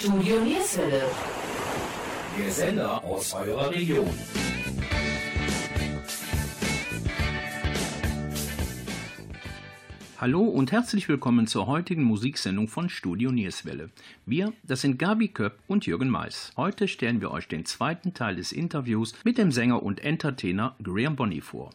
Studio Nierswelle. Der Sender aus eurer Region. Hallo und herzlich willkommen zur heutigen Musiksendung von Studio Nierswelle. Wir, das sind Gabi Köpp und Jürgen Mais. Heute stellen wir euch den zweiten Teil des Interviews mit dem Sänger und Entertainer Graham Bonney vor.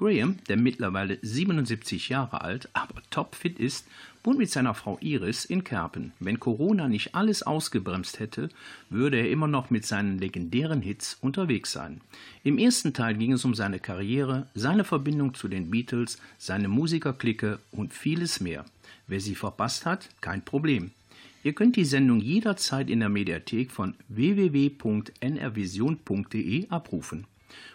Graham, der mittlerweile 77 Jahre alt, aber topfit ist, wohnt mit seiner Frau Iris in Kerpen. Wenn Corona nicht alles ausgebremst hätte, würde er immer noch mit seinen legendären Hits unterwegs sein. Im ersten Teil ging es um seine Karriere, seine Verbindung zu den Beatles, seine Musikerklicke und vieles mehr. Wer sie verpasst hat, kein Problem. Ihr könnt die Sendung jederzeit in der Mediathek von www.nrvision.de abrufen.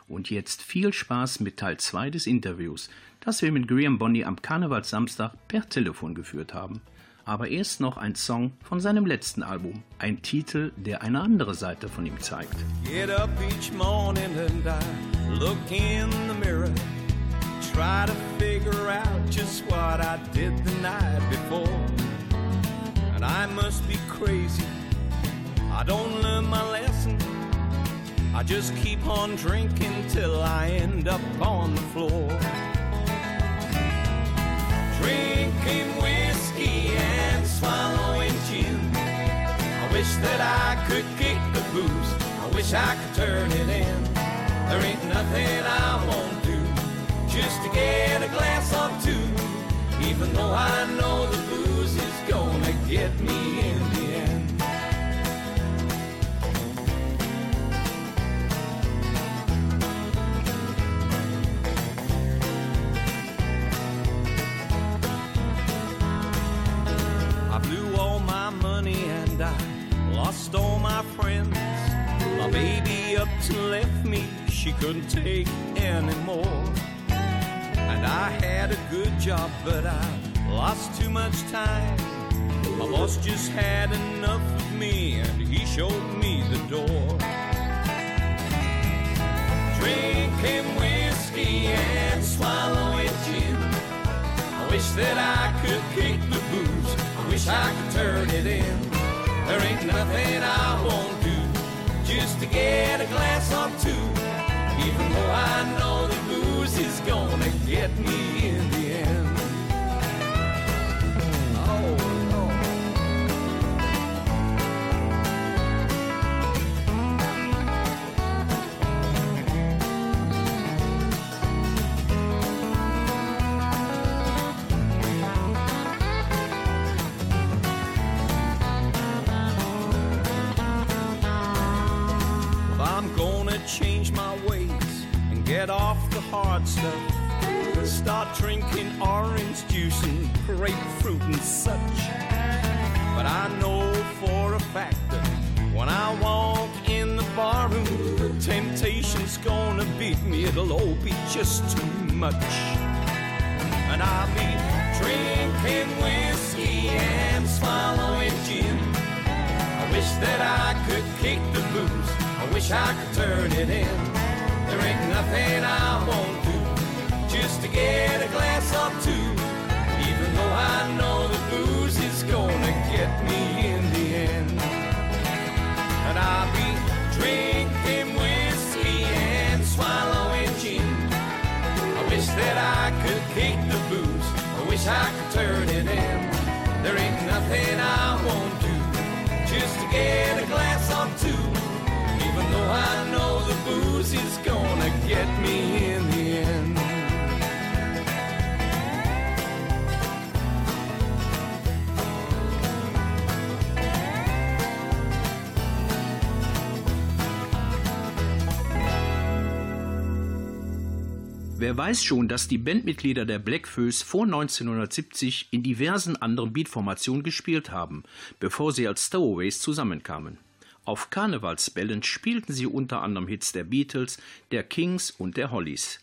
Und jetzt viel Spaß mit Teil 2 des Interviews, das wir mit Graham Bonney am Karnevalssamstag per Telefon geführt haben. Aber erst noch ein Song von seinem letzten Album, ein Titel, der eine andere Seite von ihm zeigt. Get up each morning and I look in the mirror. Try to figure out just what I did the night before. And I must be crazy. I don't learn my lesson. I just keep on drinking till I end up on the floor. Drinking whiskey and swallowing gin. I wish that I could kick the booze. I wish I could turn it in. There ain't nothing I won't do just to get a glass or two. Even though I know the booze is gonna get me all my friends. My baby up to left me, she couldn't take anymore. And I had a good job, but I lost too much time. My boss just had enough of me and he showed me the door. Drinking whiskey and swallowing gin. I wish that I could kick the booze. I wish I could turn it in. There ain't nothing I won't do just to get a glass or two. Even though I know the booze is gonna get me change my ways and get off the hard stuff. Start drinking orange juice and grapefruit and such. But I know for a fact that when I walk in the barroom, temptation's gonna beat me. It'll all be just too much. And I'll be drinking whiskey and swallowing gin. I wish that I could kick the booze. Wish I could turn it in. There ain't nothing I won't do just to get a glass or two. Even though I know the booze is gonna get me in the end. And I'll be drinking whiskey and swallowing gin. I wish that I could kick the booze. I wish I could turn it in. There ain't nothing I won't do just to get a glass or two. Though I know the booze is gonna get me in the. Wer weiß schon, dass die Bandmitglieder der Black Foes vor 1970 in diversen anderen Beatformationen gespielt haben, bevor sie als Stowaways zusammenkamen. Auf Karnevalsbällen spielten sie unter anderem Hits der Beatles, der Kings und der Hollies.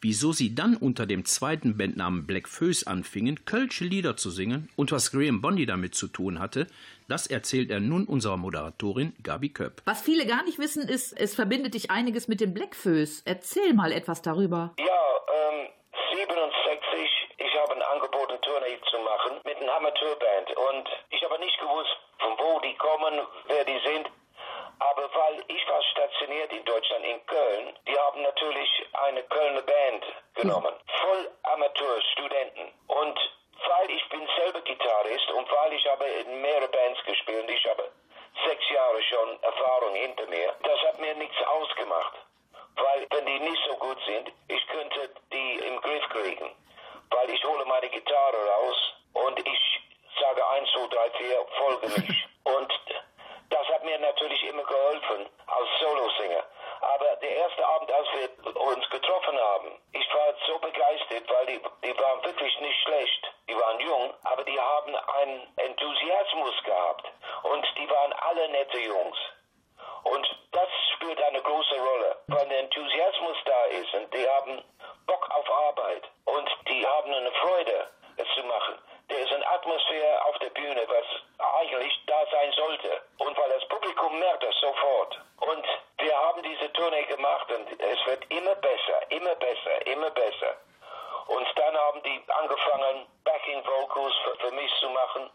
Wieso sie dann unter dem zweiten Bandnamen Black Foes anfingen, kölsche Lieder zu singen und was Graham Bonney damit zu tun hatte, das erzählt er nun unserer Moderatorin Gabi Köpp. Was viele gar nicht wissen, ist, es verbindet dich einiges mit den Blackfoes. Erzähl mal etwas darüber. Ja, ähm, 67, ich habe Tournee zu machen mit einer Amateurband. Und ich habe nicht gewusst, von wo die kommen, wer die sind. Aber weil ich war stationiert in Deutschland, in Köln, die haben natürlich eine Kölner Band genommen. Voll Amateurstudenten. Und weil ich bin selber Gitarrist und weil ich habe in mehrere Bands gespielt und ich habe sechs Jahre schon Erfahrung hinter mir, das hat mir nichts ausgemacht. Weil wenn die nicht so gut sind, ich könnte die im Griff kriegen. Ich hole meine Gitarre raus und ich sage 1, 2, 3, 4, folge mich. Und das hat mir natürlich immer geholfen als Solosänger. Aber der erste Abend, als wir uns getroffen haben, ich war so begeistert, weil die, die waren wirklich nicht schlecht. Die waren jung, aber die haben einen Enthusiasmus gehabt. Und die waren alle nette Jungs. Und das spielt eine große Rolle, weil der Enthusiasmus da ist und die haben Bock auf Arbeit und die haben eine Freude, es zu machen. Der ist eine Atmosphäre auf der Bühne, was eigentlich da sein sollte. Und weil das Publikum merkt das sofort. Und wir haben diese Tournee gemacht und es wird immer besser, immer besser, immer besser. Und dann haben die angefangen, Backing Vocals für, für mich zu machen.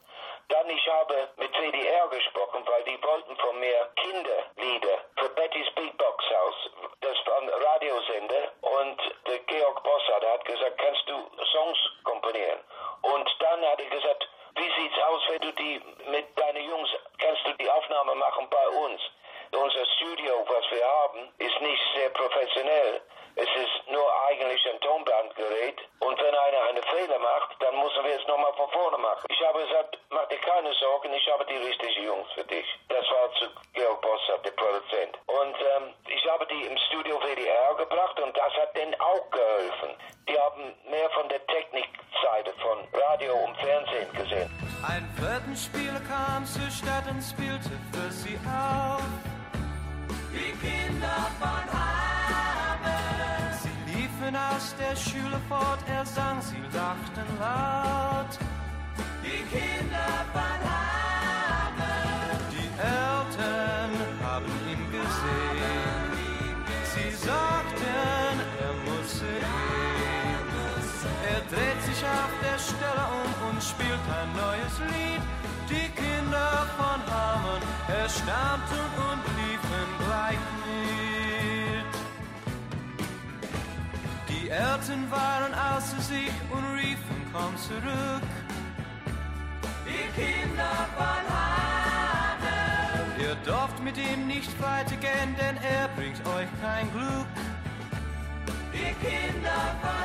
Dann ich habe mit WDR gesprochen, weil die wollten von mir Kinderlieder für Betty's Beatbox House. Das war ein Radiosender und der Georg Bossard hat gesagt, kannst du Songs komponieren? Und dann hat er gesagt, wie sieht's aus, wenn du die mit deinen Jungs, kannst du die Aufnahme machen bei uns? Unser Studio, was wir haben, ist nicht sehr professionell. Es ist nur eigentlich ein Tonbandgerät. Und wenn einer einen Fehler macht, dann müssen wir es nochmal von vorne machen. Ich habe gesagt, mach dir keine Sorgen, ich habe die richtigen Jungs für dich. Laut. Die Kinder von Hameln. Die Eltern haben ihn gesehen. Sie sagten, er müsse gehen. Er dreht sich auf der Stelle um und spielt ein neues Lied. Die Kinder von Hameln erstaunten und liefen gleich mit. Die Eltern waren außer sich und riefen, komm zurück. Die Kinder von Hameln. Ihr dürft mit ihm nicht weitergehen, denn er bringt euch kein Glück. Die Kinder von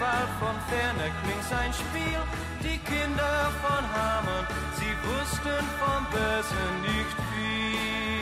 Wald, von ferne klingt sein Spiel. Die Kinder von Hameln, sie wussten vom Bösen nicht viel.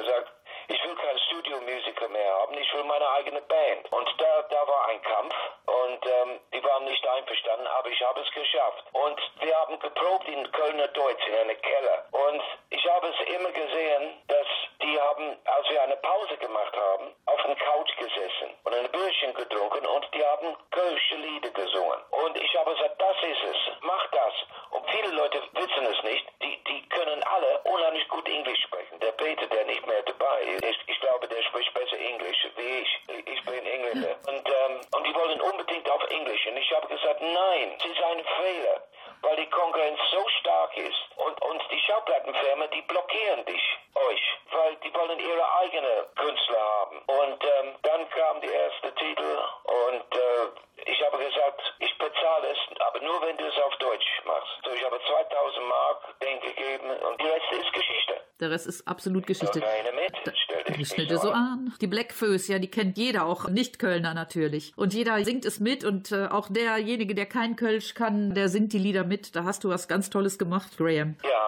Gesagt, ich will keinen Studiomusiker mehr haben, ich will meine eigene Band. Und da, da war ein Kampf und ähm, die waren nicht einverstanden, aber ich habe es geschafft. Und wir haben geprobt in Kölner Deutsch in einem Keller. Und ich habe es immer gesehen, dass die haben, als wir eine Pause gemacht haben, auf der Couch gesessen und ein Bierchen getrunken und die haben kölsche Lieder gesungen. Und ich habe gesagt, das ist es, mach das. Und viele Leute wissen es nicht, die, die können alle unheimlich gut Englisch sprechen. Der Peter, der nicht mehr dabei ist, ich, ich glaube, der spricht besser Englisch wie ich. Ich bin Engländer. Und, ähm, und die wollen unbedingt auf Englisch. Und ich habe gesagt, nein, es ist ein Fehler, weil die Konkurrenz so stark ist. Und, und die Schallplattenfirmen, die blockieren dich, euch, weil die wollen ihre eigene Künstler haben. Und ähm, dann kam die erste Titel und äh, ich habe gesagt, ich bezahle zahle es, aber nur wenn du es auf Deutsch machst. So, ich habe 2000 Mark denen gegeben und die Rest ist Geschichte. Der Rest ist absolut Geschichte. Doch keine mit, stell dich Ich stell dir so an. Die Blackfoes, ja, die kennt jeder, auch Nicht-Kölner natürlich. Und jeder singt es mit und äh, auch derjenige, der kein Kölsch kann, der singt die Lieder mit. Da hast du was ganz Tolles gemacht, Graham. Ja,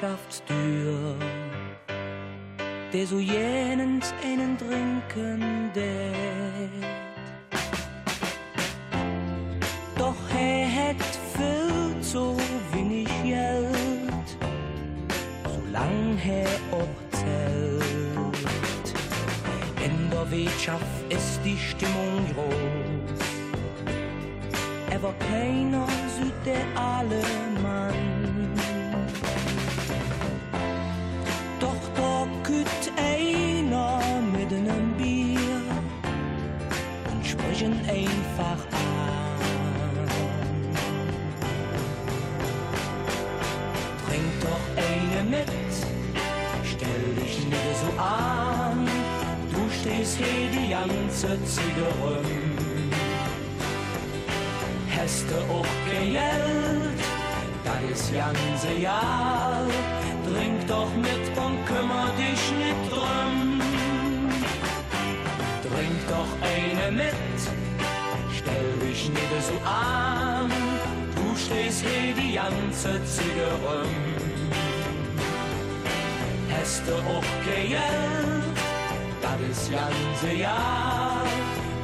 Wirtschaftstür, der so jenens einen trinken der. Doch er hat viel zu wenig Geld, solang er auch zählt. In der Wirtschaft ist die Stimmung groß er war keiner Süd der Allemann. Doch sprechen einfach an. Trink doch eine mit, stell dich nicht so an, du stehst hier die ganze Zigarre hast du auch Geld, das ist ganze Jahr. Trink doch mit und kümmer dich nicht drum. Trink doch eine mit, nicht so an. Du stehst hier die ganze Zigarre. Hast du auch Geld, das ist ganze Jahr.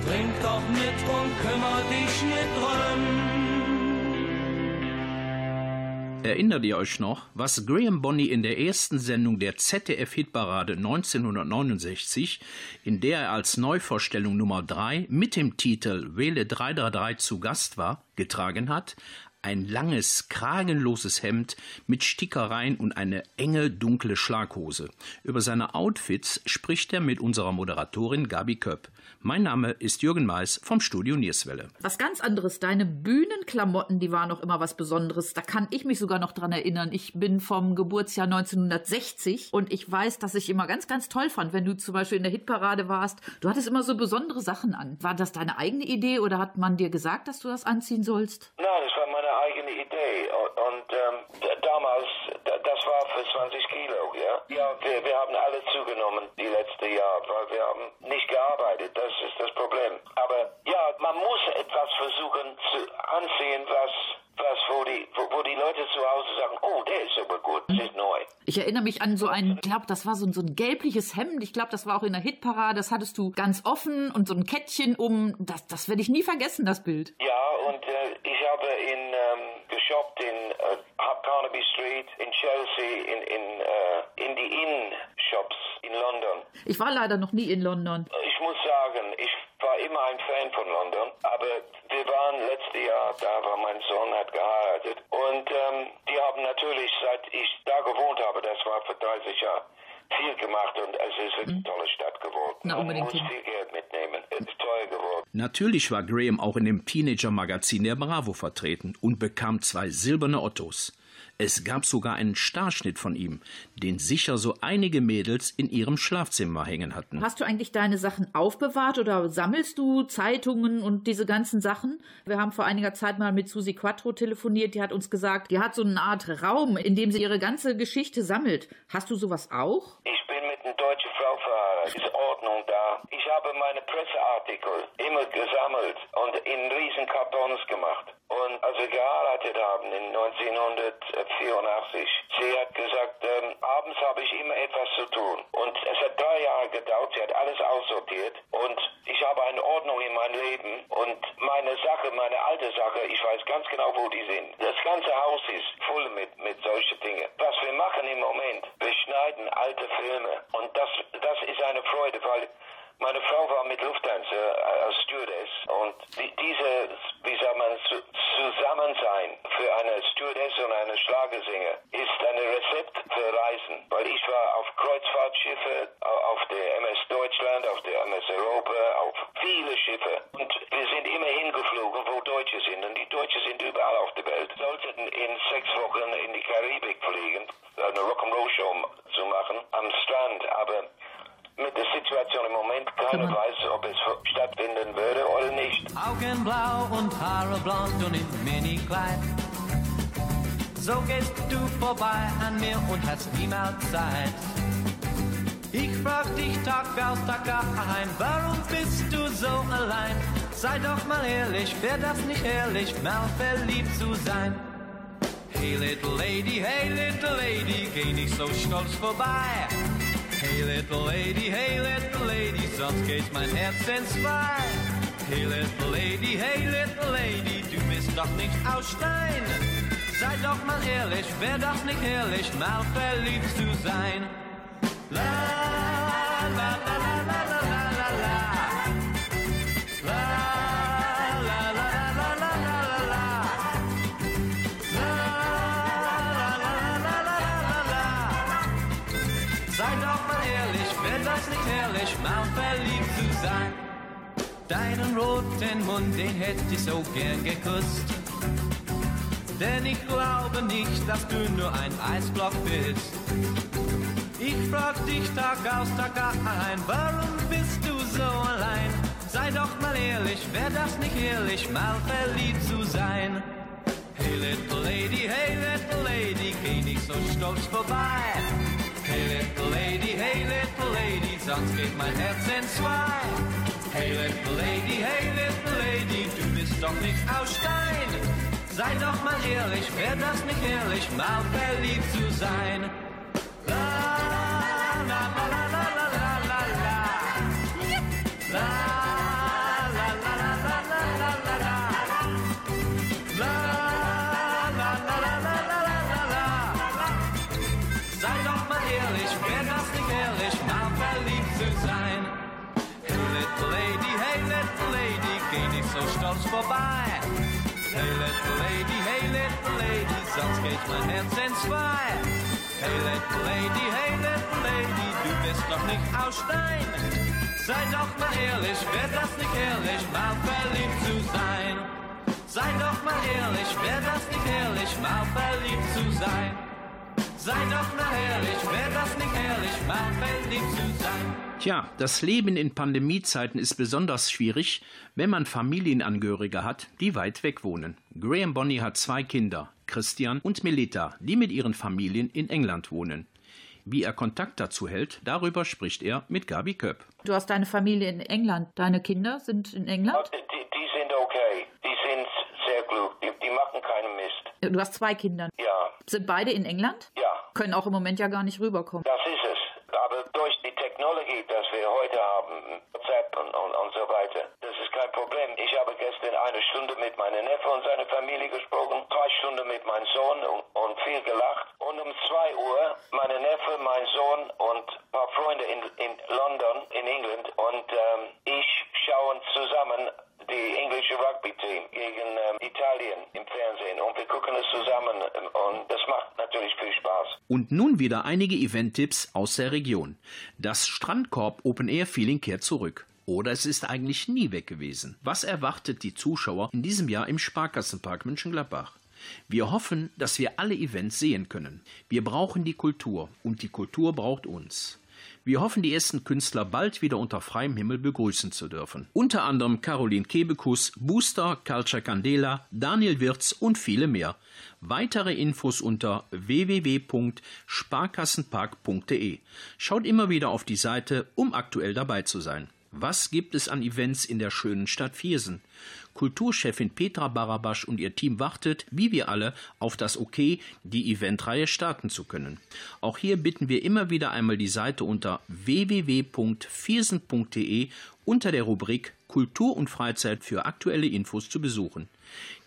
Trink doch mit und kümmer dich nicht drum. Erinnert ihr euch noch, was Graham Bonney in der ersten Sendung der ZDF-Hitparade 1969, in der er als Neuvorstellung Nummer 3 mit dem Titel Wähle 333 zu Gast war, getragen hat? Ein langes, kragenloses Hemd mit Stickereien und eine enge, dunkle Schlaghose. Über seine Outfits spricht er mit unserer Moderatorin Gabi Köpp. Mein Name ist Jürgen Mais vom Studio Nierswelle. Was ganz anderes, deine Bühnenklamotten, die waren noch immer was Besonderes. Da kann ich mich sogar noch dran erinnern. Ich bin vom Geburtsjahr 1960 und ich weiß, dass ich immer ganz, ganz toll fand, wenn du zum Beispiel in der Hitparade warst. Du hattest immer so besondere Sachen an. War das deine eigene Idee oder hat man dir gesagt, dass du das anziehen sollst? Nein, das war meine eigene Idee und, und ähm, d- damals, d- das war für 20 Kilo, ja. Ja, wir, wir haben alle zugenommen die letzte Jahr, weil wir haben nicht gearbeitet, das ist das Problem. Aber ja, man muss etwas versuchen zu ansehen, was, was wo die, wo, wo die Leute zu Hause sagen, oh, der ist aber gut, das ist neu. Ich erinnere mich an so ein, ich glaube, das war so ein, so ein gelbliches Hemd. Ich glaube, das war auch in der Hitparade. Das hattest du ganz offen und so ein Kettchen um. Das, das werde ich nie vergessen, das Bild. Ja, und äh, ich habe in geshoppt in äh, Carnaby Street, in Chelsea, in, in, äh, in die Inn-Shops in London. Ich war leider noch nie in London. Ich muss sagen, ich war immer ein Fan von London, aber wir waren letztes Jahr da, weil mein Sohn hat geheiratet. Und ähm, die haben natürlich, seit ich da gewohnt habe, das war vor 30 Jahren, viel gemacht und es ist eine tolle Stadt geworden. Na, unbedingt. Man muss viel Geld mitnehmen. Es ist teuer geworden. Natürlich war Graham auch in dem Teenager-Magazin der Bravo vertreten und bekam zwei silberne Ottos. Es gab sogar einen Starschnitt von ihm, den sicher so einige Mädels in ihrem Schlafzimmer hängen hatten. Hast du eigentlich deine Sachen aufbewahrt oder sammelst du Zeitungen und diese ganzen Sachen? Wir haben vor einiger Zeit mal mit Susi Quattro telefoniert. Die hat uns gesagt, die hat so eine Art Raum, in dem sie ihre ganze Geschichte sammelt. Hast du sowas auch? Ich bin mit einer deutschen Frau verheiratet. Ist Ordnung da. Ich habe meine Presseartikel immer gesammelt und in riesen Kartons gemacht. Und als wir geheiratet haben in 1984, sie hat gesagt, ähm, abends habe ich immer etwas zu tun. Und es hat drei Jahre gedauert, sie hat alles aussortiert und ich habe eine Ordnung in meinem Leben und meine Sache, meine alte Sache, ich weiß ganz genau, wo die sind. Das ganze Haus ist voll mit, mit solchen Dingen. Was wir machen im Moment, wir schneiden alte Filme und das, das ist eine Freude, weil meine Frau war mit Lufthansa äh, als Stewardess und die, diese, wie sagt man, zu, Zusammensein für eine Stewardess und eine Schlagersänger ist ein Rezept für Reisen. Weil ich war auf Kreuzfahrtschiffe, au- auf der MS Deutschland, auf der MS Europa, auf viele Schiffe. Und wir sind immer hingeflogen, wo Deutsche sind. Und die Deutschen sind überall auf der Welt. Sollten in sechs Wochen in die Karibik fliegen, eine Rock'n'Roll-Show zu machen am Strand. Aber mit der Situation im Moment keiner weiß, ob es stattfinden würde oder nicht. Augenblau und Haare blond und in Mini-Kleid. So gehst du vorbei an mir und hast niemals Zeit. Ich frag dich Tag aus Tag ein, warum bist du so allein? Sei doch mal ehrlich, wär das nicht ehrlich, mal verliebt zu sein? Hey little lady, hey little lady, geh nicht so stolz vorbei. Hey little lady, hey little lady, sonst geht mein Herz in zwei. Hey little lady, hey little lady, du bist doch nicht aus Stein. Sei doch mal ehrlich, wär das nicht ehrlich, mal verliebt zu sein? Deinen roten Mund, den hätt ich so gern geküsst. Denn ich glaube nicht, dass du nur ein Eisblock bist. Ich frag dich Tag aus Tag ein, warum bist du so allein? Sei doch mal ehrlich, wär das nicht ehrlich, mal verliebt zu sein? Hey little lady, hey little lady, geh nicht so stolz vorbei. Hey little lady, hey little lady, sonst geht mein Herz in zwei. Hey little lady, hey little lady, du bist doch nicht aus Stein. Sei doch mal ehrlich, wär das nicht ehrlich, mal verliebt zu sein? Mein Herz in zwei. Hey little lady, hey little lady, du bist doch nicht aus Stein. Sei doch mal ehrlich, wär das nicht ehrlich, mal verliebt zu sein? Sei doch mal ehrlich, wär das nicht ehrlich, mal verliebt zu sein? Sei doch mal ehrlich, wär das nicht ehrlich, mal verliebt zu sein? Tja, das Leben in Pandemiezeiten ist besonders schwierig, wenn man Familienangehörige hat, die weit weg wohnen. Graham Bonney hat zwei Kinder, Christian und Melita, die mit ihren Familien in England wohnen. Wie er Kontakt dazu hält, darüber spricht er mit Gabi Köpp. Du hast deine Familie in England. Deine Kinder sind in England? Die, die sind okay, die sind sehr klug, die, die machen keinen Mist. Du hast zwei Kinder. Ja, Sind beide in England? ja, Können auch im Moment ja gar nicht rüberkommen. das ist es. Aber durch die Technologie, das wir heute haben, WhatsApp und, und, und so weiter, das ist kein Problem. Ich habe gestern eine Stunde mit meinem Neffe und seiner Familie gesprochen, zwei Stunden mit meinem Sohn und, und viel gelacht. Und um zwei Uhr meine Neffe, mein Sohn und ein paar Freunde in, in London, in England und ähm, ich schauen zusammen die englische Rugby-Team gegen ähm, Italien im Fernsehen und wir gucken es zusammen ähm, und das macht natürlich viel Spaß. Und nun wieder einige Event-Tipps aus der Region. Das Strandkorb Open Air Feeling kehrt zurück. Oder es ist eigentlich nie weg gewesen. Was erwartet die Zuschauer in diesem Jahr im Sparkassenpark Mönchengladbach? Wir hoffen, dass wir alle Events sehen können. Wir brauchen die Kultur und die Kultur braucht uns. Wir hoffen, die ersten Künstler bald wieder unter freiem Himmel begrüßen zu dürfen. Unter anderem Caroline Kebekus, Booster, Culture Candela, Daniel Wirz und viele mehr. Weitere Infos unter www.sparkassenpark.de. Schaut immer wieder auf die Seite, um aktuell dabei zu sein. Was gibt es an Events in der schönen Stadt Viersen? Kulturchefin Petra Barabasch und ihr Team wartet, wie wir alle, auf das Okay, die Eventreihe starten zu können. Auch hier bitten wir immer wieder einmal die Seite unter www.viersen.de unter der Rubrik Kultur und Freizeit für aktuelle Infos zu besuchen.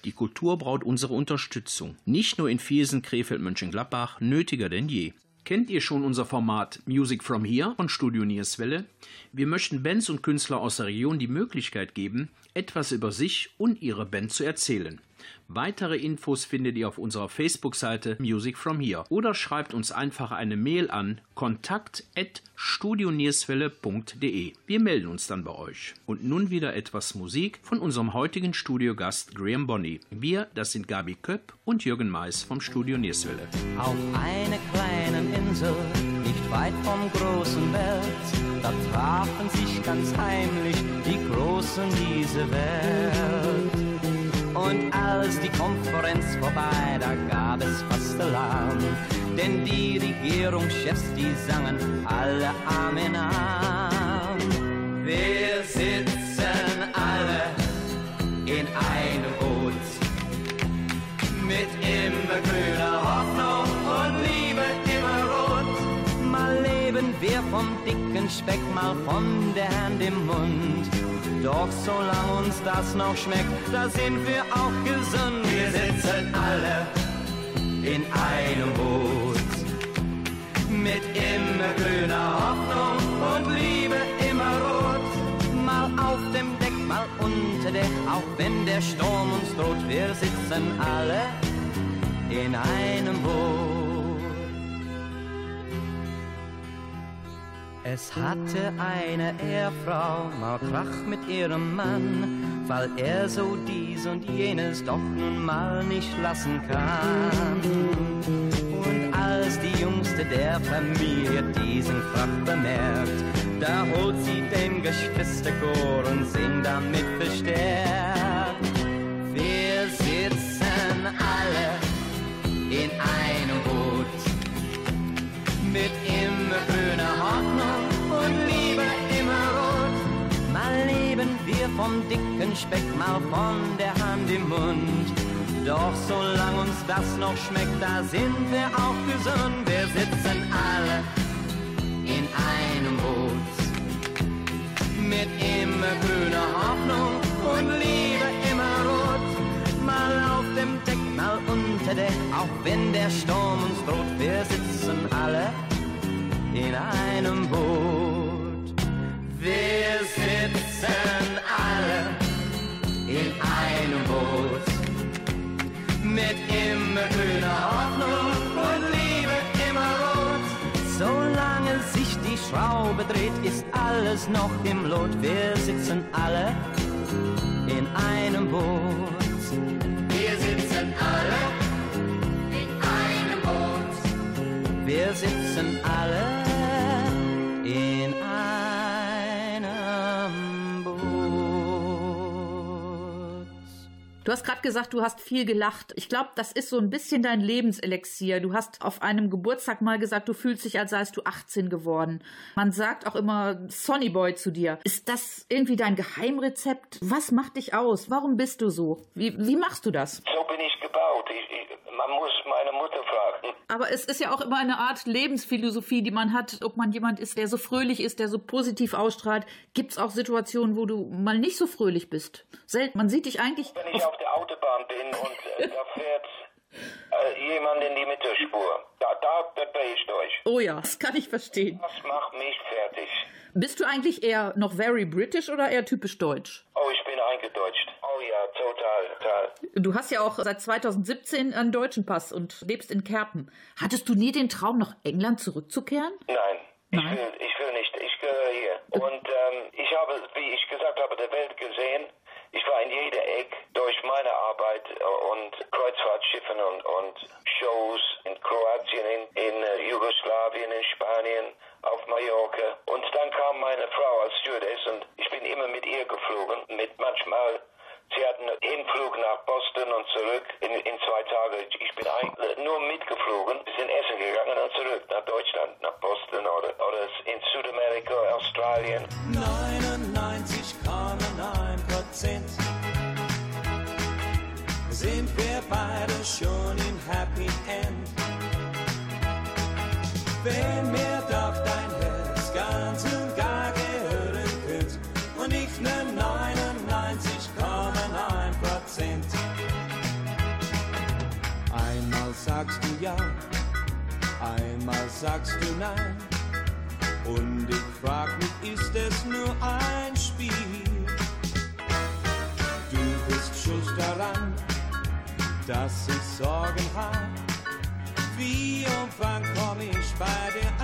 Die Kultur braucht unsere Unterstützung, nicht nur in Viersen, Krefeld, Mönchengladbach, nötiger denn je. Kennt ihr schon unser Format Music from Here von Studio Nierswelle? Wir möchten Bands und Künstler aus der Region die Möglichkeit geben, etwas über sich und ihre Band zu erzählen. Weitere Infos findet ihr auf unserer Facebook-Seite Music from Here oder schreibt uns einfach eine Mail an kontakt@studionierswelle.de. Wir melden uns dann bei euch. Und nun wieder etwas Musik von unserem heutigen Studiogast Graham Bonney. Wir, das sind Gabi Köpp und Jürgen Mais vom Studio Nierswelle. Auf einer kleinen Insel, weit vom großen Welt. Da trafen sich ganz heimlich die Großen dieser Welt. Und als die Konferenz vorbei, da gab es fast Alarm. Denn die Regierungschefs, die sangen alle Amen an. Wir sitzen alle in einem Boot mit immer vom dicken Speck, mal von der Hand im Mund. Doch solange uns das noch schmeckt, da sind wir auch gesund. Wir sitzen alle in einem Boot. Mit immer grüner Hoffnung und Liebe immer rot. Mal auf dem Deck, mal unter Deck, auch wenn der Sturm uns droht. Wir sitzen alle in einem Boot. Es hatte eine Ehefrau mal Krach mit ihrem Mann, weil er so dies und jenes doch nun mal nicht lassen kann. Und als die Jüngste der Familie diesen Krach bemerkt, da holt sie den Geschwisterchor und singt damit verstärkt. Vom dicken Speck, mal von der Hand im Mund. Doch solange uns das noch schmeckt, da sind wir auch gesund. Wir sitzen alle in einem Boot mit immer grüner Hoffnung und Liebe immer rot. Mal auf dem Deck, mal unter Deck, auch wenn der Sturm uns droht. Wir sitzen alle in einem Boot. Wir sitzen alle einem Boot mit immer grüner Hoffnung und Liebe immer rot. Solange sich die Schraube dreht, ist alles noch im Lot. Wir sitzen alle in einem Boot. Wir sitzen alle in einem Boot. Wir sitzen Du hast gerade gesagt, du hast viel gelacht. Ich glaube, das ist so ein bisschen dein Lebenselixier. Du hast auf einem Geburtstag mal gesagt, du fühlst dich, als seist du 18 geworden. Man sagt auch immer Sonny Boy zu dir. Ist das irgendwie dein Geheimrezept? Was macht dich aus? Warum bist du so? Wie, wie machst du das? So bin ich gebaut. Ich, ich, man muss meine Mutter fragen. Aber es ist ja auch immer eine Art Lebensphilosophie, die man hat, ob man jemand ist, der so fröhlich ist, der so positiv ausstrahlt. Gibt es auch Situationen, wo du mal nicht so fröhlich bist? Selten. Man sieht dich eigentlich. Wenn ich auf der Autobahn bin und äh, da fährt äh, jemand in die Mittelspur, da, da, da ich durch. Oh ja, das kann ich verstehen. Das macht mich fertig. Bist du eigentlich eher noch very British oder eher typisch deutsch? Oh, ich bin eingedeutscht. Total, total. Du hast ja auch seit 2017 einen deutschen Pass und lebst in Kerpen. Hattest du nie den Traum, nach England zurückzukehren? Nein. Ich Nein. will, ich will nicht. Ich gehöre hier. Und ähm, ich habe, wie ich gesagt habe, der Welt gesehen. Ich war in jeder Eck durch meine Arbeit äh, und Kreuzfahrtschiffen und, und Shows in Kroatien, in, in äh, Jugoslawien, in Spanien, auf Mallorca. Und dann kam meine Frau als Stewardess und ich bin immer mit ihr geflogen. Mit manchmal, sie hatten einen Hinflug nach Boston und zurück in, in zwei Tage. Ich bin eigentlich nur mitgeflogen, sind essen gegangen und zurück nach Deutschland, nach Boston oder, oder in Südamerika, Australien. 99,9 Prozent sind wir beide schon sagst du nein. Und ich frag mich, ist es nur ein Spiel? Du bist schuld daran, dass ich Sorgen hab. Wie und wann komm ich bei dir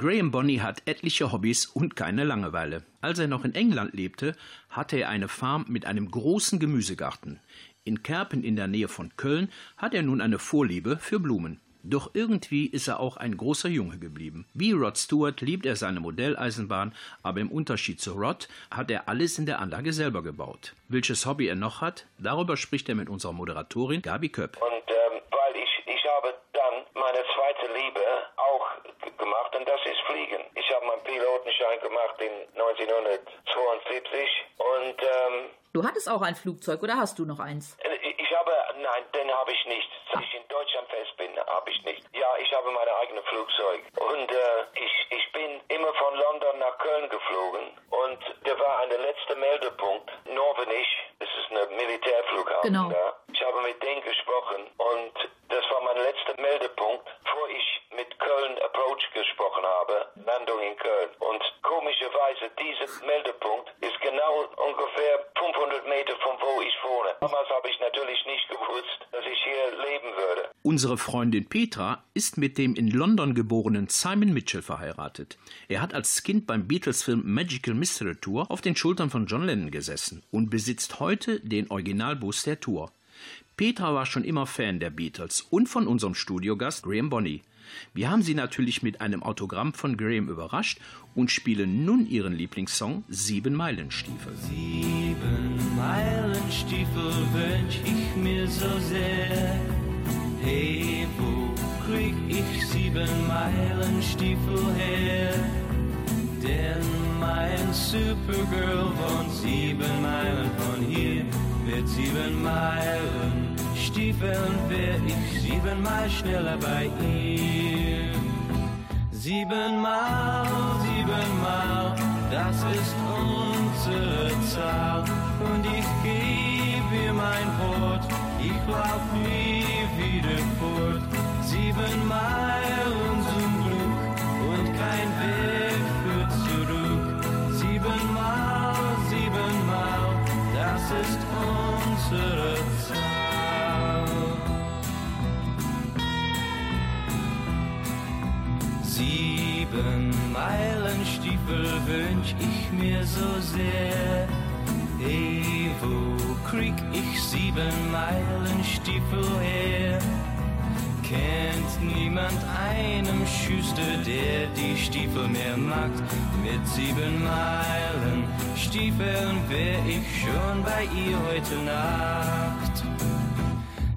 Graham Bonney hat etliche Hobbys und keine Langeweile. Als er noch in England lebte, hatte er eine Farm mit einem großen Gemüsegarten. In Kerpen in der Nähe von Köln hat er nun eine Vorliebe für Blumen. Doch irgendwie ist er auch ein großer Junge geblieben. Wie Rod Stewart liebt er seine Modelleisenbahn, aber im Unterschied zu Rod hat er alles in der Anlage selber gebaut. Welches Hobby er noch hat, darüber spricht er mit unserer Moderatorin Gabi Köpp. Und ähm, weil ich, ich habe dann meine zweite Liebe auch g- gemacht und das ist Fliegen. Ich habe meinen Pilotenschein gemacht in 1972 und ähm, Du hattest auch ein Flugzeug oder hast du noch eins? ich ich habe, nein, den habe ich nicht. Seit ich in Deutschland fest bin, habe ich nicht. Ja, ich habe mein eigenes Flugzeug. Und äh, ich, ich bin immer von London nach Köln geflogen. Und da war ein letzter Meldepunkt, Norvenich. Das ist ein Militärflughafen Genau. da. Ich habe mit denen gesprochen und das war mein letzter Meldepunkt, bevor ich mit Köln Approach gesprochen habe, Landung in Köln. Und komischerweise, dieser Meldepunkt ist genau ungefähr 500 Meter von wo ich wohne. Damals habe ich natürlich nicht gewusst, dass ich hier leben würde. Unsere Freundin Petra ist mit dem in London geborenen Simon Mitchell verheiratet. Er hat als Kind beim Beatles-Film Magical Mystery Tour auf den Schultern von John Lennon gesessen und besitzt heute den Originalbus der Tour. Petra war schon immer Fan der Beatles und von unserem Studiogast Graham Bonney. Wir haben sie natürlich mit einem Autogramm von Graham überrascht und spielen nun ihren Lieblingssong Sieben Meilenstiefel. Sieben Meilenstiefel wünsch ich mir so sehr. Hey, wo krieg ich sieben Meilenstiefel her? Denn mein Supergirl wohnt sieben Meilen von hier. Mit sieben Meilen Stiefeln wär ich siebenmal schneller bei ihr. Siebenmal, siebenmal, das ist unsere Zahl. Und ich gebe ihr mein Wort, ich lauf nie wieder fort. Siebenmal unserem Glück und kein Weg führt zurück. Siebenmal, siebenmal, das ist unsere Sieben Meilenstiefel wünsch ich mir so sehr. Hey, wo krieg ich sieben Meilenstiefel her? Kennt niemand einen Schuster, der die Stiefel mehr mag? Mit sieben Meilen Stiefeln wär ich schon bei ihr heute Nacht.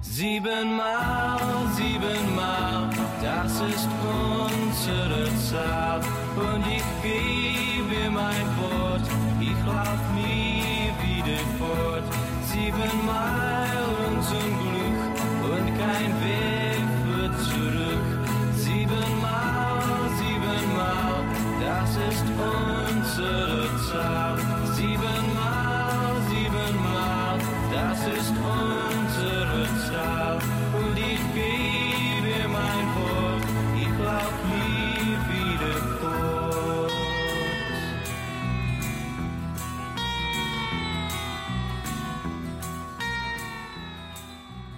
Siebenmal, siebenmal, das ist unsere Zahl. Und ich gebe mein Wort, ich lauf nie wieder fort. Siebenmal unser Glück und kein Weg führt zurück. Siebenmal, siebenmal, das ist unsere Zahl. Siebenmal, siebenmal, das ist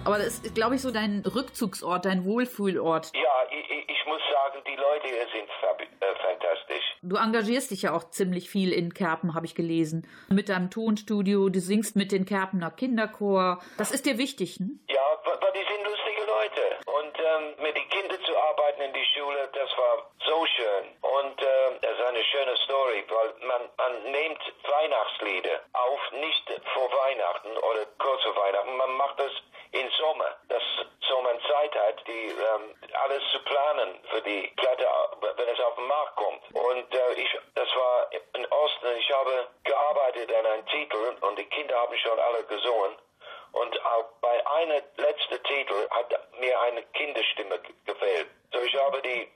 Aber das ist, glaube ich, so dein Rückzugsort, dein Wohlfühlort. Ja, ich, ich- muss sagen, die Leute hier sind äh, fantastisch. Du engagierst dich ja auch ziemlich viel in Kerpen, habe ich gelesen. Mit deinem Tonstudio, du singst mit den Kerpener Kinderchor. Das ist dir wichtig, ne? Ja, weil die sind lustige Leute. Und ähm, mit den Kindern zu arbeiten in die Schule, das war so schön. Und äh, das ist eine schöne Story, weil man, man nimmt Weihnachtslieder auf, nicht vor Weihnachten oder kurz vor Weihnachten. Man macht das Sommer, dass so man Zeit hat, die ähm, alles zu planen für die Platte, wenn es auf den Markt kommt. Und äh, ich, das war in Osten. Ich habe gearbeitet an einem Titel und die Kinder haben schon alle gesungen. Und auch bei einer letzten Titel hat mir eine Kinderstimme gefehlt. So ich habe die,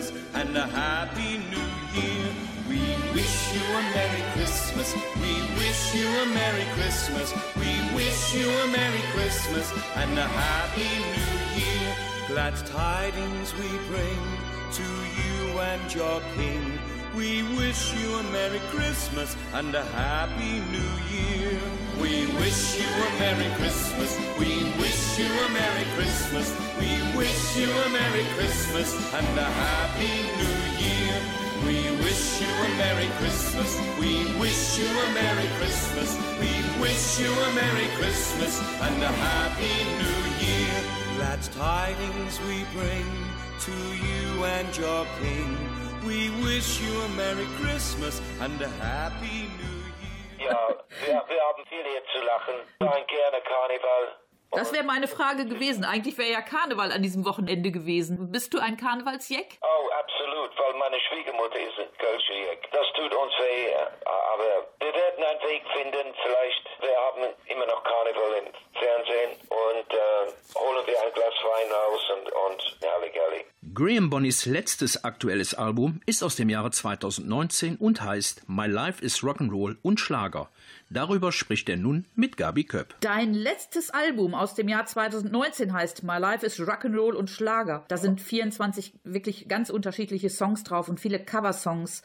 Christmas and a Happy New Year. We wish you a Merry Christmas. We wish you a Merry Christmas. We wish you a Merry Christmas and a Happy New Year. Glad tidings we bring to you and your King. We wish you a Merry Christmas and a Happy New Year. We wish you a Merry Christmas. We wish you a Merry Christmas. We wish you a Merry Christmas and a Happy New Year. We wish you a Merry Christmas. We wish you a Merry Christmas. We wish you a Merry Christmas and a Happy New Year. Glad tidings we bring to you and your King. We wish you a Merry Christmas and a Happy New Year. Ja, wir, wir haben viel hier zu lachen. Ein gerne Karneval. Das wäre meine Frage gewesen. Eigentlich wäre ja Karneval an diesem Wochenende gewesen. Bist du ein Karnevalsjeck? Oh, absolut, weil meine Schwiegermutter ist ein Kölscher Jeck. Das tut uns weh, aber wir werden einen Weg finden. Vielleicht, wir haben immer noch Karneval im Fernsehen und äh, holen wir ein Glas Wein raus und, und Halligalli. Graham Bonnys letztes aktuelles Album ist aus dem Jahre 2019 und heißt My Life is Rock'n'Roll und Schlager. Darüber spricht er nun mit Gabi Köpp. Dein letztes Album aus dem Jahr 2019 heißt My Life is Rock'n'Roll und Schlager. Da sind 24 wirklich ganz unterschiedliche Songs drauf und viele Coversongs.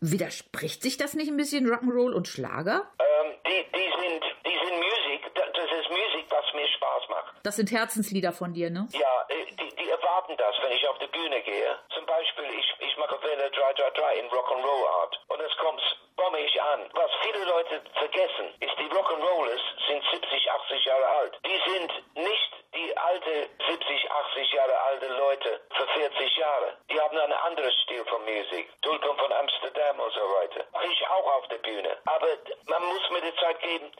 Widerspricht sich das nicht ein bisschen Rock'n'Roll und Schlager? Ähm, die, die, sind, die sind Musik, das das ist Musik, was mir Spaß macht. Das sind Herzenslieder von dir, ne? Ja, äh, die, die erwarten das, wenn ich auf die Bühne gehe. Zum Beispiel, ich, ich mache Welle 333 in Rock'n'Roll Art und es kommt bombig an. Was viele Leute vergessen, ist, die Rock'n'Rollers sind 70, 80 Jahre alt. Die sind nicht die alte 70, 80 Jahre alte Leute für 40 Jahre. Die haben einen anderen Stil von Musik. Tulpen von Amsterdam und so weiter. Ich auch auf der Bühne. Aber man muss mir die Zeit geben.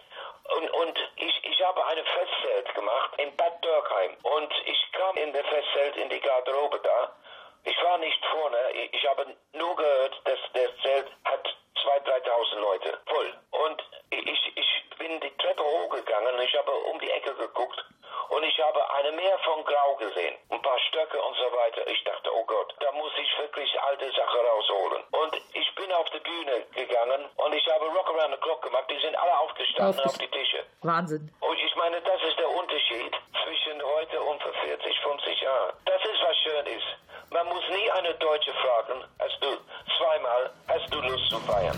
Und, und ich, ich habe eine Festzelt gemacht in Bad Dürkheim. Und ich kam in der Festzelt in die Garderobe da. Ich war nicht vorne. Ich, ich habe nur gehört, dass der Zelt hat 2.000, 3.000 Leute voll. Und ich, ich bin die Treppe hochgegangen und ich habe um die Ecke geguckt und ich habe eine Meer von Grau gesehen. Ein paar Stöcke und so weiter. Ich dachte, oh Gott, da muss ich wirklich alte Sachen rausholen. Und ich bin auf die Bühne gegangen und ich habe Rock Around the Clock gemacht. Die sind alle aufgestanden Aufgest- auf die Tische. Wahnsinn. Und ich meine, das ist der Unterschied zwischen heute und vor 40, 50 Jahren. Das ist, was schön ist. Man muss nie eine Deutsche fragen, hast du zweimal, hast du Lust zu feiern?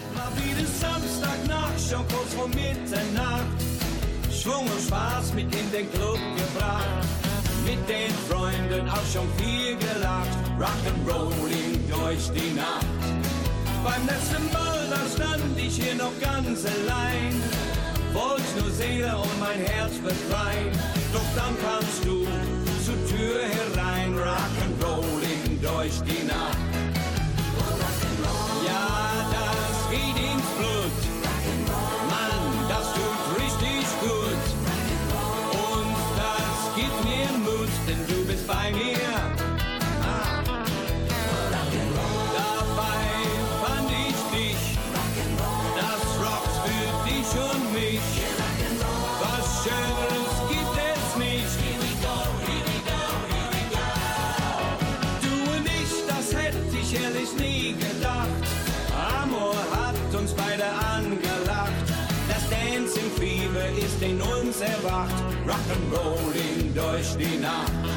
Schon viel gelacht. Rock'n'Rolling durch die Nacht. Beim letzten Mal, da stand ich hier noch ganz allein. Wollt nur Seele und mein Herz befreien. Doch dann kamst du zur Tür herein. Rock'n'Rolling durch die Nacht. Ja, Das hätte ich ehrlich nie gedacht. Amor hat uns beide angelacht. Das Dancingfieber ist in uns erwacht, Rock'n'Rolling durch die Nacht.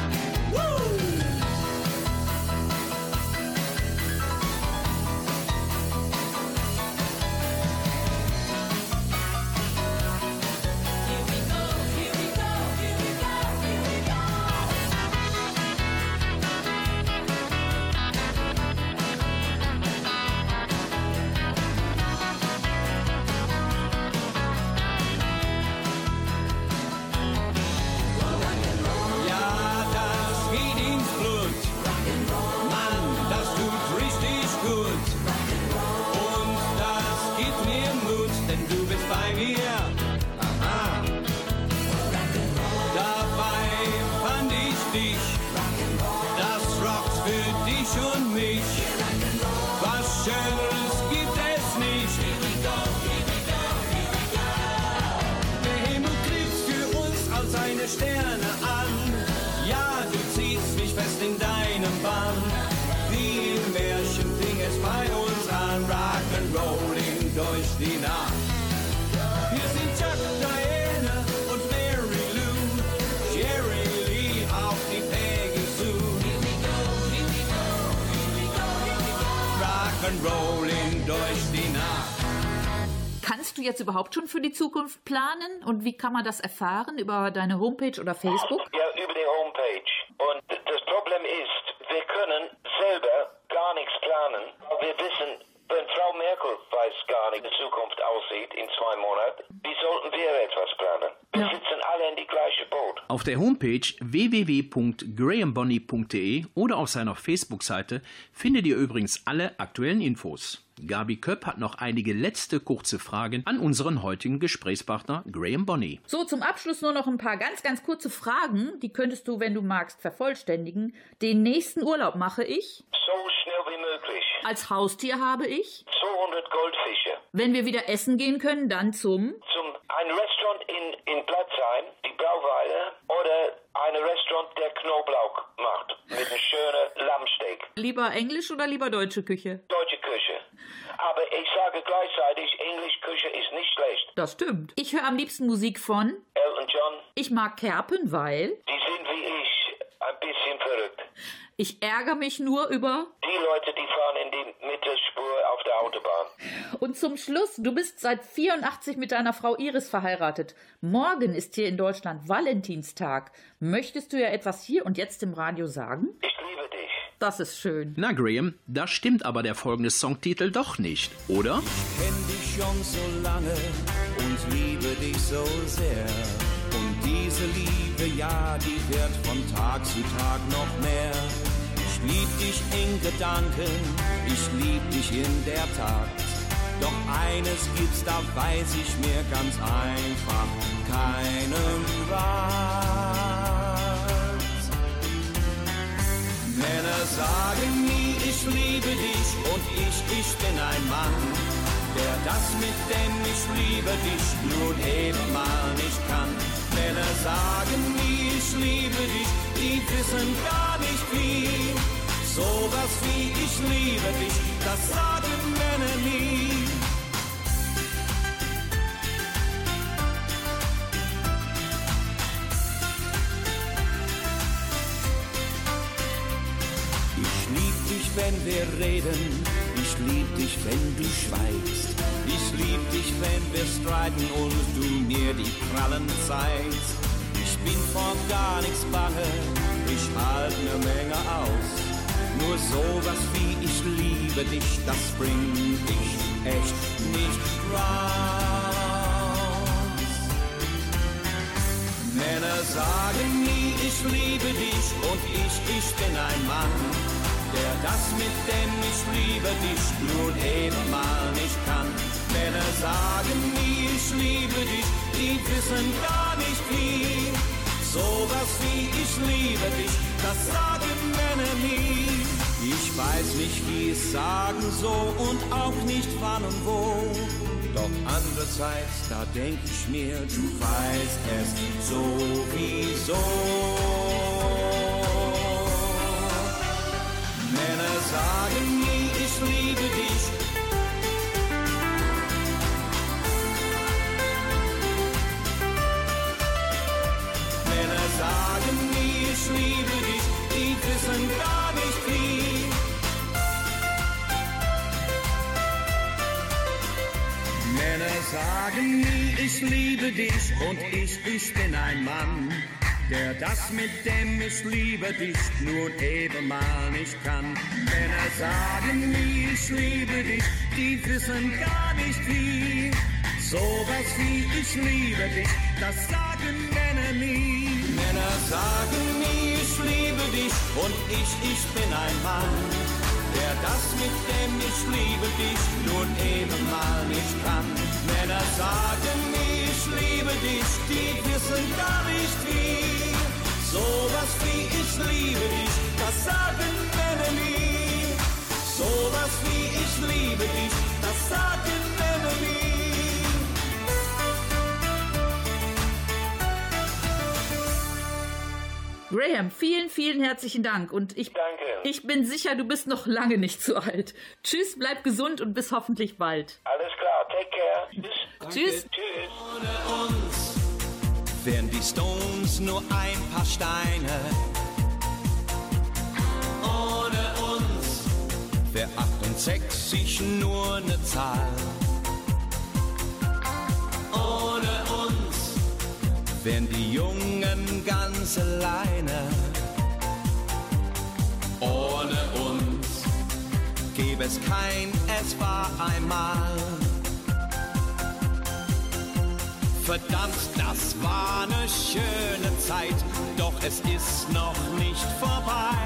Du jetzt überhaupt schon für die Zukunft planen? Und wie kann man das erfahren? Über deine Homepage oder Facebook? Ja, über die Homepage. Und das Problem ist, wir können selber gar nichts planen. Wir wissen, wenn Frau Merkel weiß gar nicht, wie die Zukunft aussieht in zwei Monaten, wie sollten wir etwas planen? Wir Ja. sitzen alle in die gleiche Boot. Auf der Homepage www.grahambonny.de oder auf seiner Facebook-Seite findet ihr übrigens alle aktuellen Infos. Gabi Köpp hat noch einige letzte kurze Fragen an unseren heutigen Gesprächspartner Graham Bonney. So, zum Abschluss nur noch ein paar ganz, ganz kurze Fragen. Die könntest du, wenn du magst, vervollständigen. Den nächsten Urlaub mache ich. So schnell wie möglich. Als Haustier habe ich. 200 Goldfische. Wenn wir wieder essen gehen können, dann zum. Zum ein Restaurant in, in Platzheim, die Brauweile, oder ein Restaurant, der Knoblauch macht, mit einem schönen Lammsteak. Lieber Englisch oder lieber deutsche Küche? Ich sage gleichzeitig, Englisch Küche ist nicht schlecht. Das stimmt. Ich höre am liebsten Musik von. Elton John, Ich mag Kerpen, weil. die sind wie ich, ein bisschen verrückt. Ich ärgere mich nur über. Die Leute, die fahren in die Mittelspur auf der Autobahn. Und zum Schluss, du bist seit 84 mit deiner Frau Iris verheiratet. Morgen ist hier in Deutschland Valentinstag. Möchtest du ja etwas hier und jetzt im Radio sagen? Ich liebe dich. Das ist schön. Na Graham, da stimmt aber der folgende Songtitel doch nicht, oder? kenn dich schon so lange und liebe dich so sehr. Und diese Liebe, ja, die wird von Tag zu Tag noch mehr. Ich lieb dich in Gedanken, ich lieb dich in der Tat. Doch eines gibt's, da weiß ich mir ganz einfach keinen Rat. Männer sagen nie, ich liebe dich und ich, ich bin ein Mann, der das mit dem ich liebe dich nun eben mal nicht kann. Männer sagen nie, ich liebe dich, die wissen gar nicht wie. Sowas wie ich liebe dich, das sagen Männer nie. Wenn wir reden. Ich lieb dich, wenn du schweigst. Ich lieb dich, wenn wir streiten und du mir die Krallen zeigst. Ich bin vor gar nichts bange. Ich halt ne Menge aus. Nur sowas wie ich liebe dich, das bringt dich echt nicht raus. Männer sagen nie, ich liebe dich und ich, ich bin ein Mann, der das mit dem ich liebe dich nun eben mal nicht kann. Männer sagen nie, ich liebe dich, die wissen gar nicht wie. Sowas wie ich liebe dich, das sagen Männer nie. Ich weiß nicht, wie es sagen so und auch nicht wann und wo. Doch andererseits, da denk ich mir, du weißt es sowieso. sagen nie, ich liebe dich. Männer sagen nie, ich liebe dich, die wissen gar nicht wie. Männer sagen nie, ich liebe dich und ich, ich bin ein Mann der das mit dem ich liebe dich nur eben mal nicht kann. Männer sagen nie, ich liebe dich, die wissen gar nicht wie. Sowas wie ich liebe dich, das sagen Männer nie. Männer sagen nie, ich liebe dich und ich, ich bin ein Mann, der das mit dem ich liebe dich nun eben mal nicht kann. Männer sagen ich liebe dich, die wissen gar nicht wie. Sowas wie ich liebe dich, das sagen Männer nie. Sowas wie ich liebe dich, das sagen Männer nie. Graham, vielen, vielen herzlichen Dank. Und ich, Danke. ich bin sicher, du bist noch lange nicht zu alt. Tschüss, bleib gesund und bis hoffentlich bald. Alles klar, take care. Tschüss. Tschüss. Tschüss. Ohne uns wären die Stones nur ein paar Steine. Ohne uns wär 68 nur eine Zahl. Ohne uns wären die Jungen ganz alleine. Ohne uns gäbe es kein Es war einmal. Verdammt, das war eine schöne Zeit, doch es ist noch nicht vorbei.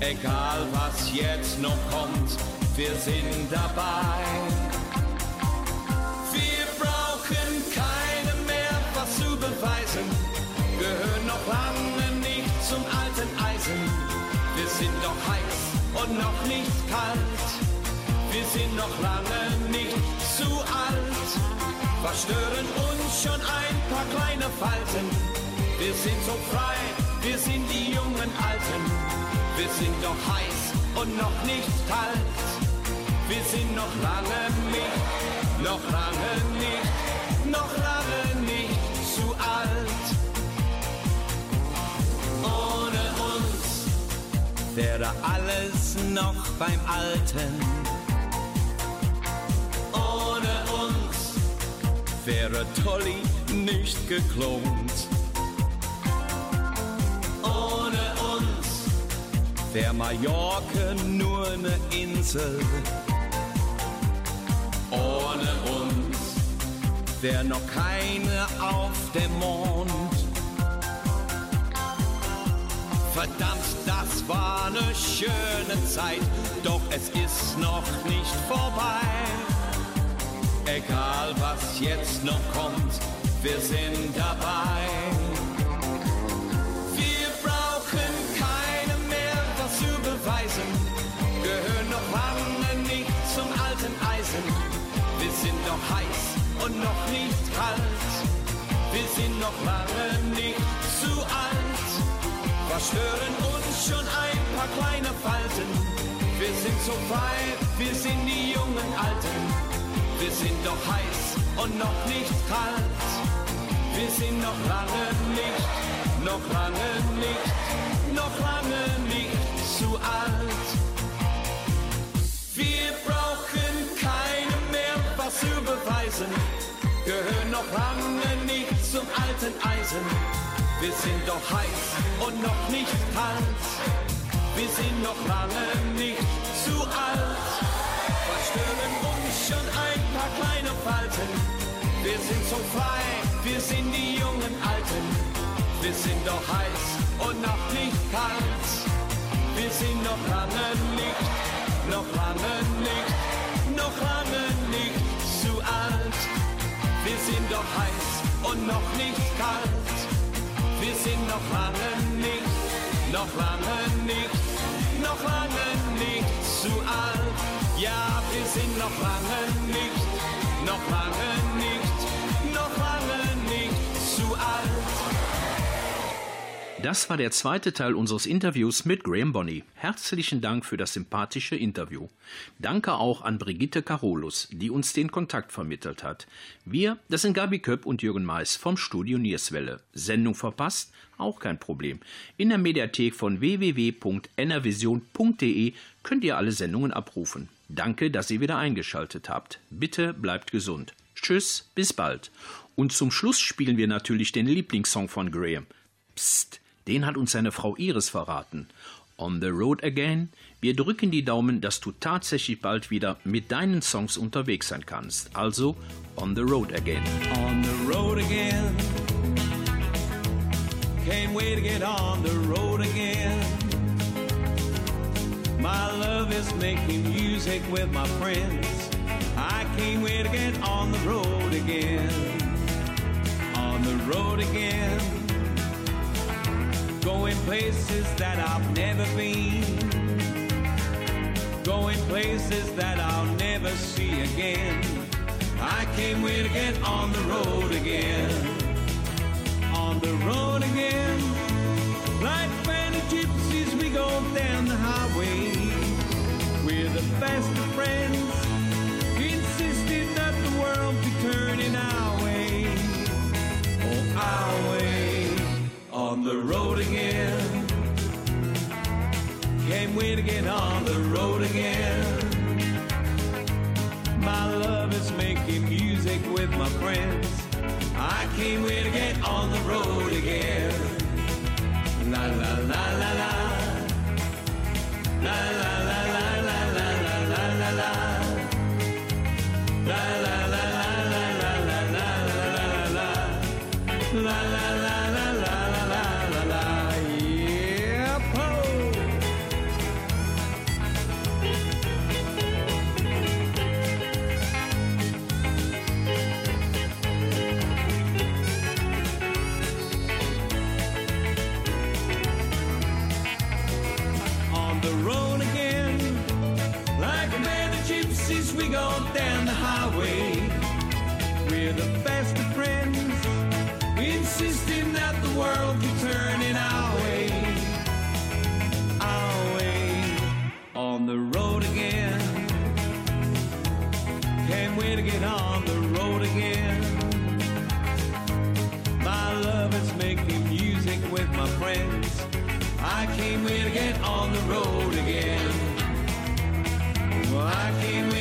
Egal was jetzt noch kommt, wir sind dabei. Wir brauchen keine mehr was zu beweisen, gehören noch lange nicht zum alten Eisen. Wir sind doch heiß und noch nicht kalt, wir sind noch lange nicht zu alt. Was stören uns schon ein paar kleine Falten? Wir sind so frei, wir sind die jungen Alten. Wir sind doch heiß und noch nicht kalt. Wir sind noch lange nicht, noch lange nicht, noch lange nicht zu alt. Ohne uns wäre alles noch beim Alten. Ohne uns wäre Tolly nicht geklont. Ohne uns wär Mallorca nur eine Insel. Ohne uns wär noch keine auf dem Mond. Verdammt, das war eine schöne Zeit, doch es ist noch nicht vorbei. Egal was jetzt noch kommt, wir sind dabei. Wir brauchen keine mehr was zu beweisen, gehören noch lange nicht zum alten Eisen. Wir sind noch heiß und noch nicht kalt, wir sind noch lange nicht zu alt. Was stören uns schon ein paar kleine Falten? Wir sind so frei, wir sind die jungen Alten. Wir sind doch heiß und noch nicht kalt. Wir sind noch lange nicht, noch lange nicht, noch lange nicht zu alt. Wir brauchen keine mehr was zu beweisen, gehören noch lange nicht zum alten Eisen. Wir sind doch heiß und noch nicht kalt. Wir sind noch lange nicht zu alt. Stören uns schon ein paar kleine Falten? Wir sind so frei, wir sind die jungen Alten. Wir sind doch heiß und noch nicht kalt. Wir sind noch lange nicht, noch lange nicht, noch lange nicht zu alt. Wir sind doch heiß und noch nicht kalt. Wir sind noch lange nicht, noch lange nicht, sind noch lange nicht, noch lange nicht, noch lange nicht zu alt. Das war der zweite Teil unseres Interviews mit Graham Bonney. Herzlichen Dank für das sympathische Interview. Danke auch an Brigitte Carolus, die uns den Kontakt vermittelt hat. Wir, das sind Gabi Köpp und Jürgen Mais vom Studio Nierswelle. Sendung verpasst? Auch kein Problem. In der Mediathek von www.enervision.de könnt ihr alle Sendungen abrufen. Danke, dass ihr wieder eingeschaltet habt. Bitte bleibt gesund. Tschüss, bis bald. Und zum Schluss spielen wir natürlich den Lieblingssong von Graham. Psst. Den hat uns seine Frau Iris verraten. On the Road Again. Wir drücken die Daumen, dass du tatsächlich bald wieder mit deinen Songs unterwegs sein kannst. Also On the Road Again. On the road again. Can't wait to get on the road My love is making music with my friends. I can't wait to get on the road again. On the road again. Going places that I've never been. Going places that I'll never see again. I can't wait to get on the road again. On the road again. Like many gypsies, we go down the highway. Best of friends. Insisted that the world be turning our way. Oh, our way. On the road again. Can't wait to get on the road again. My love is making music with my friends. I can't wait to get on the road again. La la. La la la la la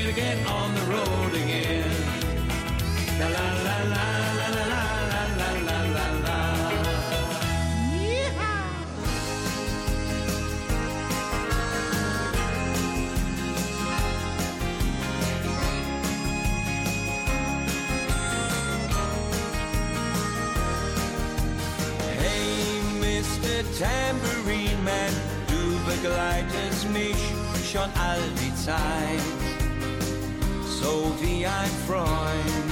to get on the road again. La la la la la la la la la la la. Tambourine Man, du begleitest mich schon all die Zeit, so wie ein Freund.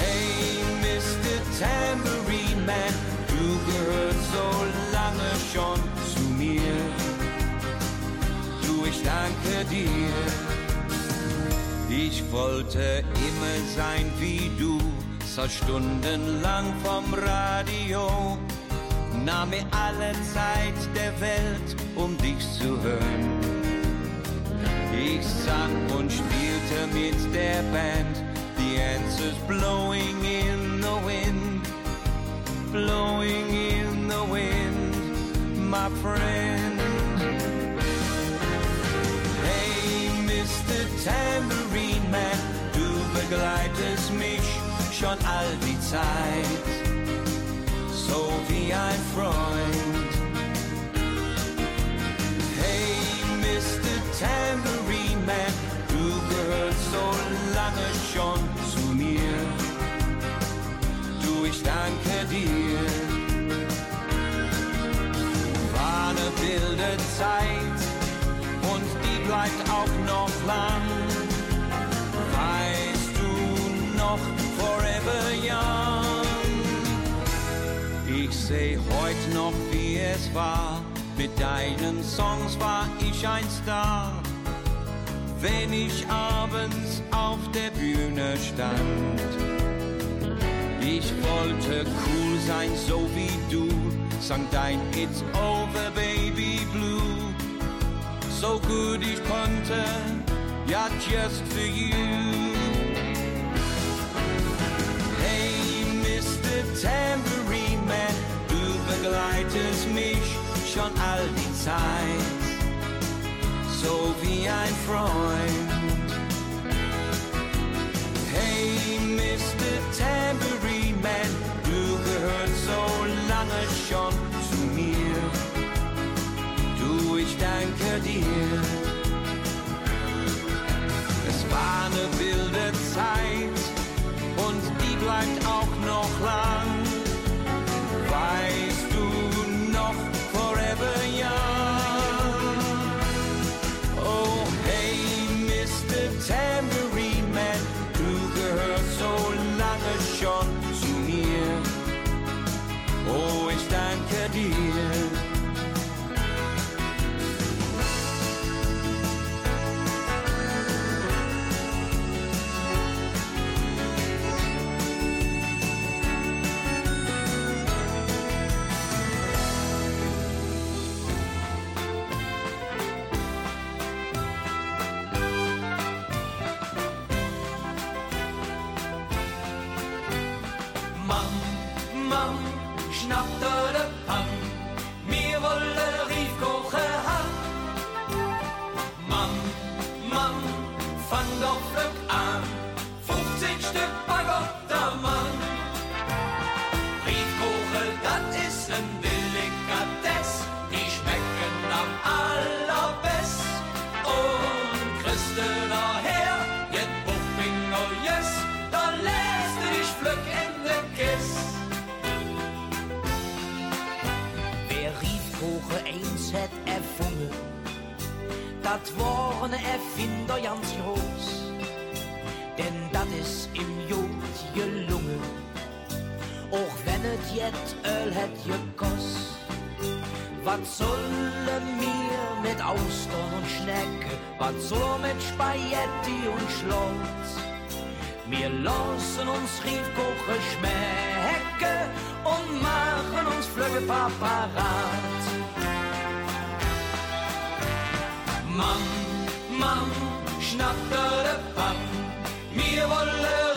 Hey, Mr. Tambourine Man, du gehörst so lange schon zu mir. Du, ich danke dir. Ich wollte immer sein wie du, saß stundenlang vom Radio, nahm mir alle Zeit der Welt, um dich zu hören. Ich sang und spielte mit der Band, the answers blowing in the wind, blowing in the wind, my friend. Hey, Mr. Tambourine Man, du begleitest mich schon all die Zeit, so wie ein Freund. Hey, Mr. Tambourine Man, du gehörst so lange schon zu mir. Du, ich danke dir. War eine wilde Zeit und die bleibt auch noch lang. Weißt du noch, forever young. Ich seh heut noch, wie es war. Mit deinen Songs war ich ein Star. Wenn ich abends auf der Bühne stand. Ich wollte cool sein, so wie du, sang dein It's Over Baby Blue. So gut ich konnte, ja, just for you. Hey, Mr. Tambourine Man, du begleitest mich schon all die Zeit, so wie ein Freund. Hey, Mr. Tambourine Man, du gehörst so lange schon zu mir. Du, ich danke dir. Es war eine wilde Zeit und die bleibt auch noch lang. Mann, schnappt er Erfinder ganz groß. Denn dat is im Jod gelungen, auch wenn het jet Öl het gekost. Was sollen wir mit Austern und Schnecke, was soll mit Spaghetti und Schlotz? Wir lassen uns Riefkoche schmecken und machen uns Flügge parat. Mann, Mann, schnappt er de Pan, mir wolle